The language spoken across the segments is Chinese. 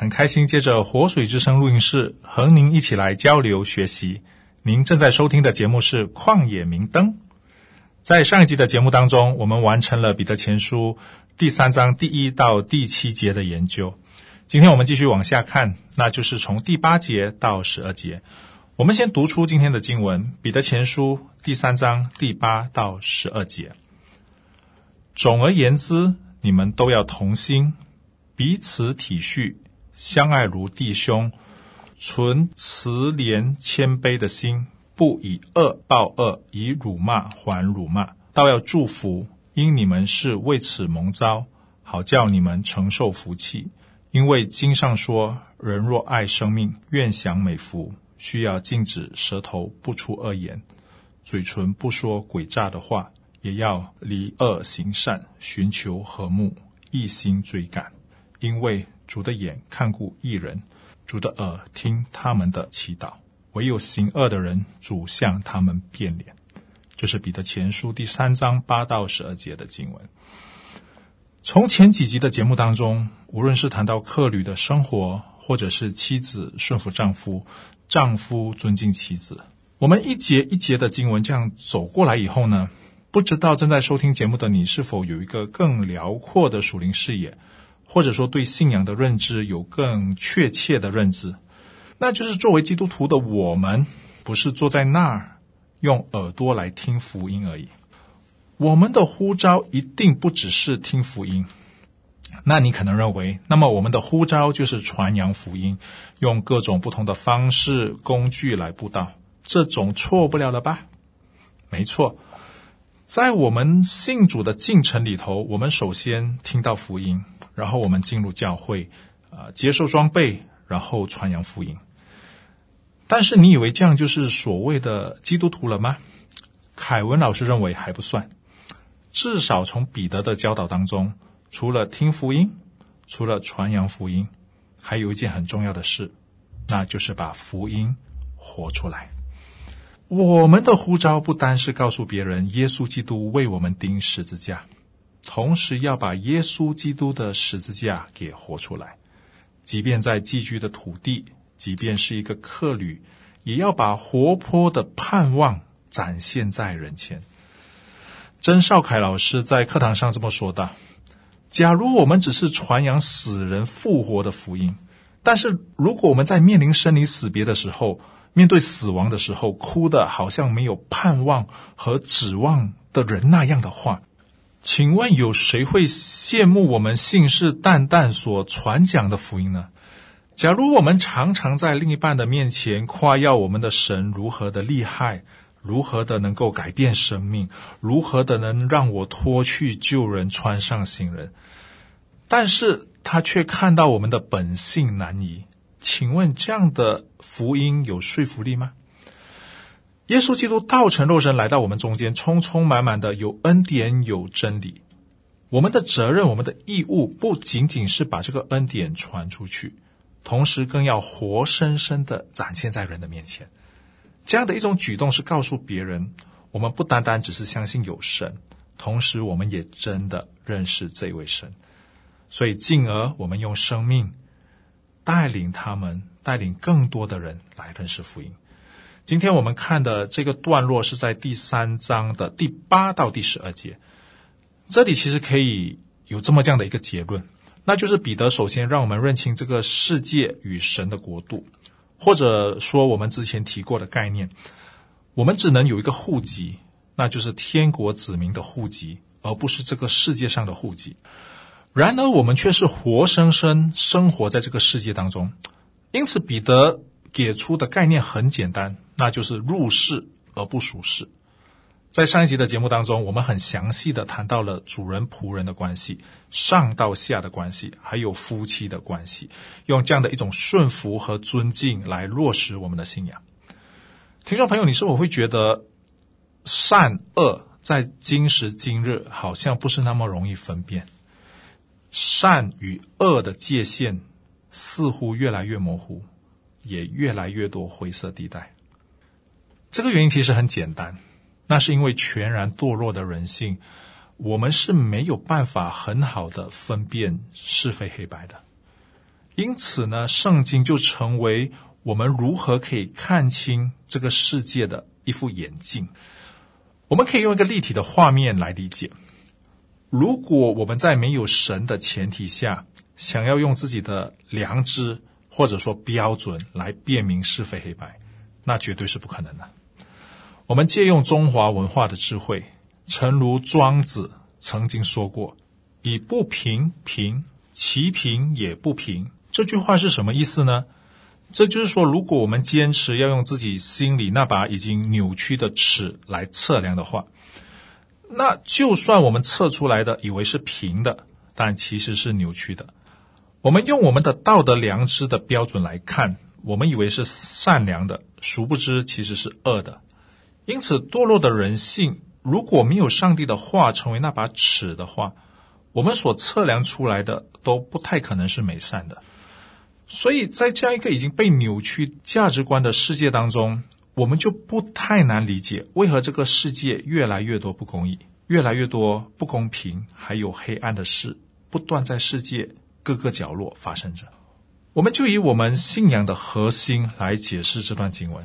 很开心，借着活水之声录音室和您一起来交流学习。您正在收听的节目是《旷野明灯》。在上一集的节目当中，我们完成了彼得前书第三章第一到第七节的研究。今天我们继续往下看，那就是从第八节到十二节。我们先读出今天的经文：彼得前书第三章第八到十二节。总而言之，你们都要同心，彼此体恤，相爱如弟兄，存慈怜谦卑的心，不以恶报恶，以辱骂还辱骂，倒要祝福，因你们是为此蒙召，好叫你们承受福气。因为经上说：人若爱生命，愿享美福，需要禁止舌头不出恶言，嘴唇不说诡诈的话。也要离恶行善，寻求和睦，一心追赶。因为主的眼看顾一人，主的耳听他们的祈祷。唯有行恶的人，主向他们变脸。这、是彼得前书第三章八到十二节的经文。从前几集的节目当中，无论是谈到客旅的生活，或者是妻子顺服丈夫，丈夫尊敬妻子，我们一节一节的经文这样走过来以后呢，不知道正在收听节目的你是否有一个更辽阔的属灵视野，或者说对信仰的认知有更确切的认知？那就是作为基督徒的我们，不是坐在那儿用耳朵来听福音而已。我们的呼召一定不只是听福音。那你可能认为，那么我们的呼召就是传扬福音，用各种不同的方式、工具来布道，这种错不了了吧？没错。在我们信主的进程里头，我们首先听到福音，然后我们进入教会，啊、呃，接受装备，然后传扬福音。但是你以为这样就是所谓的基督徒了吗？凯文老师认为还不算。至少从彼得的教导当中，除了听福音，除了传扬福音，还有一件很重要的事，那就是把福音活出来。我们的呼召不单是告诉别人耶稣基督为我们钉十字架，同时要把耶稣基督的十字架给活出来。即便在寄居的土地，即便是一个客旅，也要把活泼的盼望展现在人前。曾少凯老师在课堂上这么说的：“假如我们只是传扬死人复活的福音，但是如果我们在面临生离死别的时候，面对死亡的时候，哭得好像没有盼望和指望的人那样的话，请问有谁会羡慕我们信誓旦旦所传讲的福音呢？假如我们常常在另一半的面前夸耀我们的神如何的厉害，如何的能够改变生命，如何的能让我脱去旧人穿上新人，但是他却看到我们的本性难移。请问这样的福音有说服力吗？耶稣基督道成肉身来到我们中间，充充满满的有恩典有真理。我们的责任，我们的义务，不仅仅是把这个恩典传出去，同时更要活生生的展现在人的面前。这样的一种举动是告诉别人，我们不单单只是相信有神，同时我们也真的认识这位神。所以进而我们用生命。带领他们，带领更多的人来认识福音。今天我们看的这个段落是在第三章的第八到第十二节。这里其实可以有这么这样的一个结论，那就是彼得首先让我们认清这个世界与神的国度，或者说我们之前提过的概念，我们只能有一个户籍，那就是天国子民的户籍，而不是这个世界上的户籍。然而，我们却是活生生生活在这个世界当中，因此彼得给出的概念很简单，那就是入世而不属世。在上一集的节目当中，我们很详细的谈到了主人仆人的关系、上到下的关系，还有夫妻的关系，用这样的一种顺服和尊敬来落实我们的信仰。听众朋友，你是否会觉得善恶在今时今日好像不是那么容易分辨？善与恶的界限似乎越来越模糊，也越来越多灰色地带。这个原因其实很简单。那是因为全然堕落的人性，我们是没有办法很好的分辨是非黑白的。因此呢，圣经就成为我们如何可以看清这个世界的一副眼镜。我们可以用一个立体的画面来理解：如果我们在没有神的前提下，想要用自己的良知或者说标准来辨明是非黑白，那绝对是不可能的。我们借用中华文化的智慧，诚如庄子曾经说过：“以不平平，其平也不平。”这句话是什么意思呢？这就是说，如果我们坚持要用自己心里那把已经扭曲的尺来测量的话，那就算我们测出来的以为是平的，但其实是扭曲的。我们用我们的道德良知的标准来看，我们以为是善良的，殊不知其实是恶的。因此，堕落的人性如果没有上帝的话成为那把尺的话，我们所测量出来的都不太可能是美善的。所以在这样一个已经被扭曲价值观的世界当中，我们就不太难理解为何这个世界越来越多不公义、越来越多不公平，还有黑暗的事不断在世界各个角落发生着。我们就以我们信仰的核心来解释这段经文。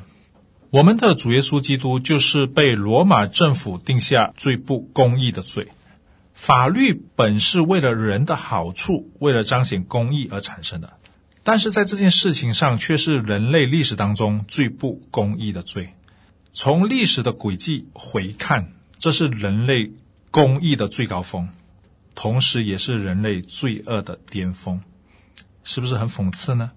我们的主耶稣基督就是被罗马政府定下最不公义的罪。法律本是为了人的好处，为了彰显公义而产生的，但是在这件事情上却是人类历史当中最不公义的罪。从历史的轨迹回看，这是人类公义的最高峰，同时也是人类罪恶的巅峰，是不是很讽刺呢？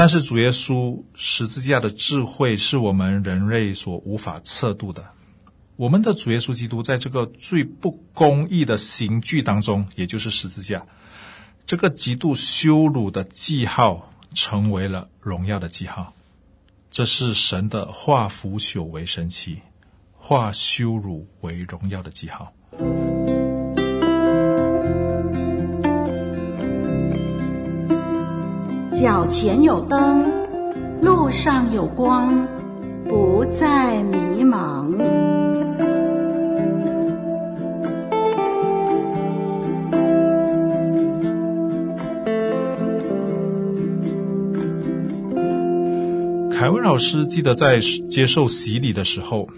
但是主耶稣十字架的智慧是我们人类所无法测度的。我们的主耶稣基督在这个最不公义的刑具当中，也就是十字架，这个极度羞辱的记号，成为了荣耀的记号。这是神的化腐朽为神奇，化羞辱为荣耀的记号。脚前有灯，路上有光，不再迷茫。凯文老师记得在接受洗礼的时候，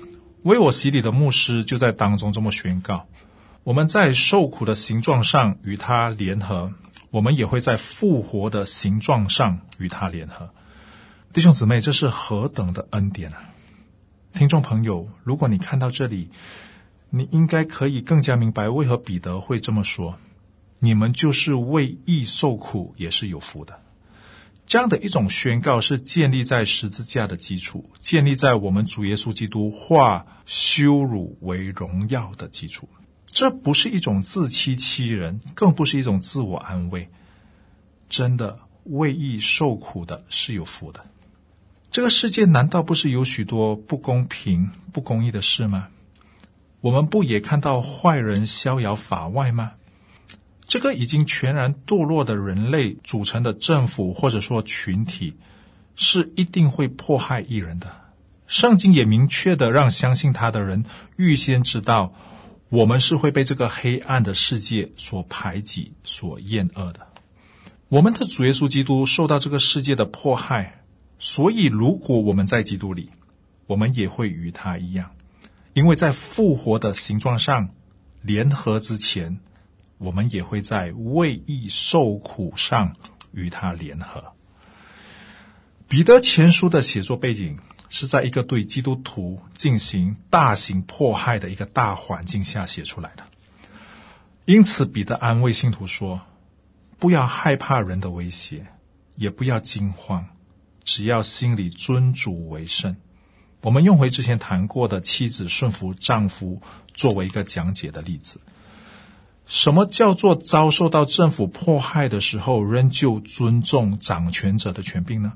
为我洗礼的牧师就在当中这么宣告：我们在受苦的形状上与他联合。我们也会在复活的形状上与他联合，弟兄姊妹，这是何等的恩典啊！听众朋友，如果你看到这里，你应该可以更加明白为何彼得会这么说：你们就是为义受苦，也是有福的。这样的一种宣告是建立在十字架的基础，建立在我们主耶稣基督化羞辱为荣耀的基础。这不是一种自欺欺人，更不是一种自我安慰。真的为义受苦的是有福的。这个世界难道不是有许多不公平、不公义的事吗？我们不也看到坏人逍遥法外吗？这个已经全然堕落的人类组成的政府或者说群体，是一定会迫害义人的。圣经也明确的让相信他的人预先知道。我们是会被这个黑暗的世界所排挤、所厌恶的。我们的主耶稣基督受到这个世界的迫害，所以如果我们在基督里，我们也会与他一样，因为在复活的形状上联合之前，我们也会在为义受苦上与他联合。彼得前书的写作背景。是在一个对基督徒进行大型迫害的一个大环境下写出来的，因此彼得安慰信徒说：“不要害怕人的威胁，也不要惊慌，只要心里尊主为圣，我们用回之前谈过的妻子顺服丈夫作为一个讲解的例子。什么叫做遭受到政府迫害的时候，仍旧尊重掌权者的权柄呢？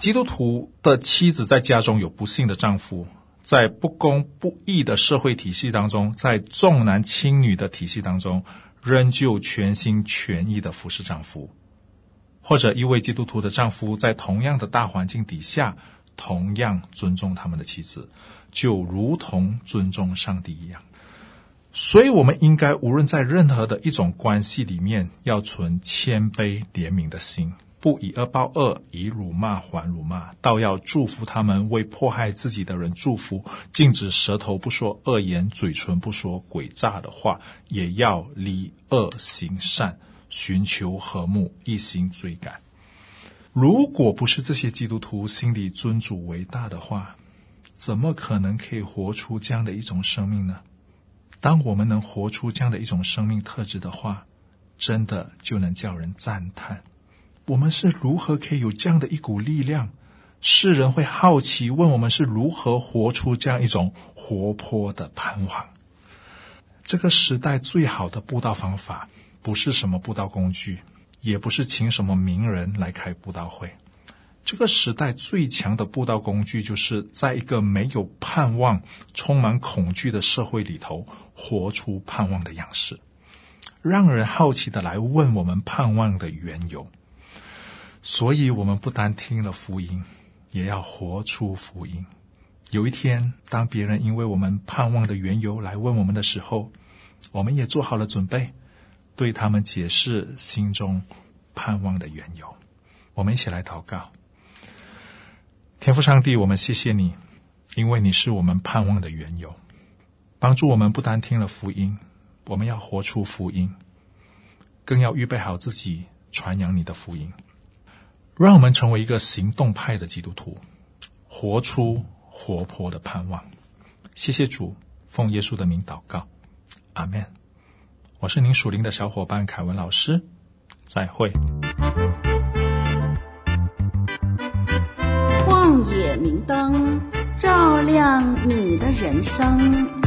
基督徒的妻子在家中有不幸的丈夫，在不公不义的社会体系当中，在重男轻女的体系当中，仍旧全心全意的服侍丈夫；或者一位基督徒的丈夫，在同样的大环境底下，同样尊重他们的妻子，就如同尊重上帝一样。所以，我们应该无论在任何的一种关系里面，要存谦卑怜悯的心。不以恶报恶，以辱骂还辱骂，倒要祝福他们，为迫害自己的人祝福，禁止舌头不说恶言，嘴唇不说诡诈的话，也要离恶行善，寻求和睦，一心追赶。如果不是这些基督徒心里尊主为大的话，怎么可能可以活出这样的一种生命呢？当我们能活出这样的一种生命特质的话，真的就能叫人赞叹。我们是如何可以有这样的一股力量？世人会好奇问我们是如何活出这样一种活泼的盼望。这个时代最好的布道方法，不是什么布道工具，也不是请什么名人来开布道会。这个时代最强的布道工具，就是在一个没有盼望、充满恐惧的社会里头，活出盼望的样式，让人好奇的来问我们盼望的缘由。所以，我们不单听了福音，也要活出福音。有一天，当别人因为我们盼望的缘由来问我们的时候，我们也做好了准备，对他们解释心中盼望的缘由。我们一起来祷告：天父上帝，我们谢谢你，因为你是我们盼望的缘由，帮助我们不单听了福音，我们要活出福音，更要预备好自己传扬你的福音。让我们成为一个行动派的基督徒，活出活泼的盼望。谢谢主，奉耶稣的名祷告，阿门。我是您属灵的小伙伴凯文老师，再会。旷野明灯，照亮你的人生。